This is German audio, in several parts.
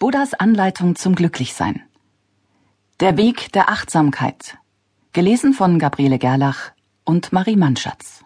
Buddhas Anleitung zum Glücklichsein. Der Weg der Achtsamkeit. Gelesen von Gabriele Gerlach und Marie Mannschatz.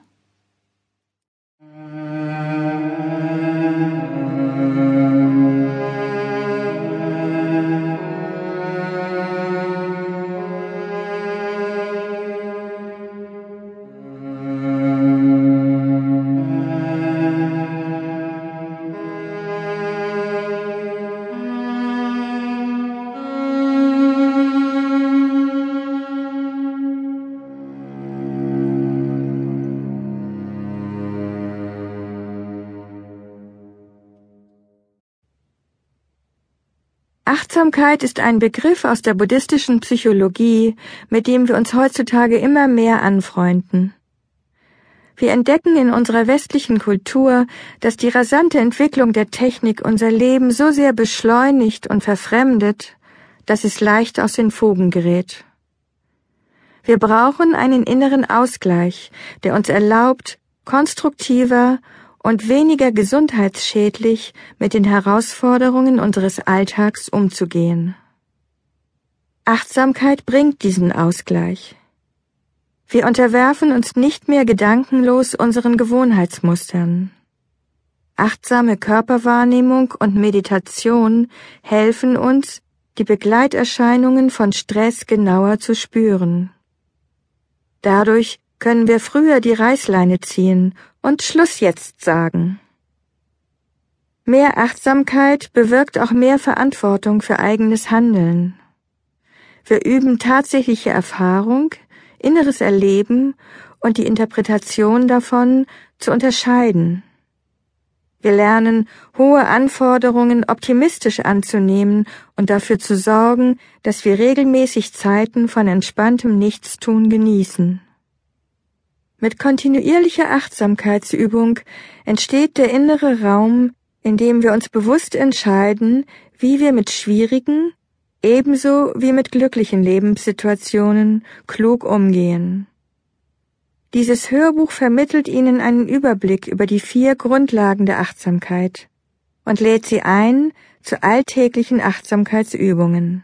Achtsamkeit ist ein Begriff aus der buddhistischen Psychologie, mit dem wir uns heutzutage immer mehr anfreunden. Wir entdecken in unserer westlichen Kultur, dass die rasante Entwicklung der Technik unser Leben so sehr beschleunigt und verfremdet, dass es leicht aus den Fugen gerät. Wir brauchen einen inneren Ausgleich, der uns erlaubt, konstruktiver und weniger gesundheitsschädlich mit den Herausforderungen unseres Alltags umzugehen. Achtsamkeit bringt diesen Ausgleich. Wir unterwerfen uns nicht mehr gedankenlos unseren Gewohnheitsmustern. Achtsame Körperwahrnehmung und Meditation helfen uns, die Begleiterscheinungen von Stress genauer zu spüren. Dadurch können wir früher die Reißleine ziehen und Schluss jetzt sagen. Mehr Achtsamkeit bewirkt auch mehr Verantwortung für eigenes Handeln. Wir üben tatsächliche Erfahrung, inneres Erleben und die Interpretation davon zu unterscheiden. Wir lernen, hohe Anforderungen optimistisch anzunehmen und dafür zu sorgen, dass wir regelmäßig Zeiten von entspanntem Nichtstun genießen. Mit kontinuierlicher Achtsamkeitsübung entsteht der innere Raum, in dem wir uns bewusst entscheiden, wie wir mit schwierigen, ebenso wie mit glücklichen Lebenssituationen klug umgehen. Dieses Hörbuch vermittelt Ihnen einen Überblick über die vier Grundlagen der Achtsamkeit und lädt Sie ein zu alltäglichen Achtsamkeitsübungen.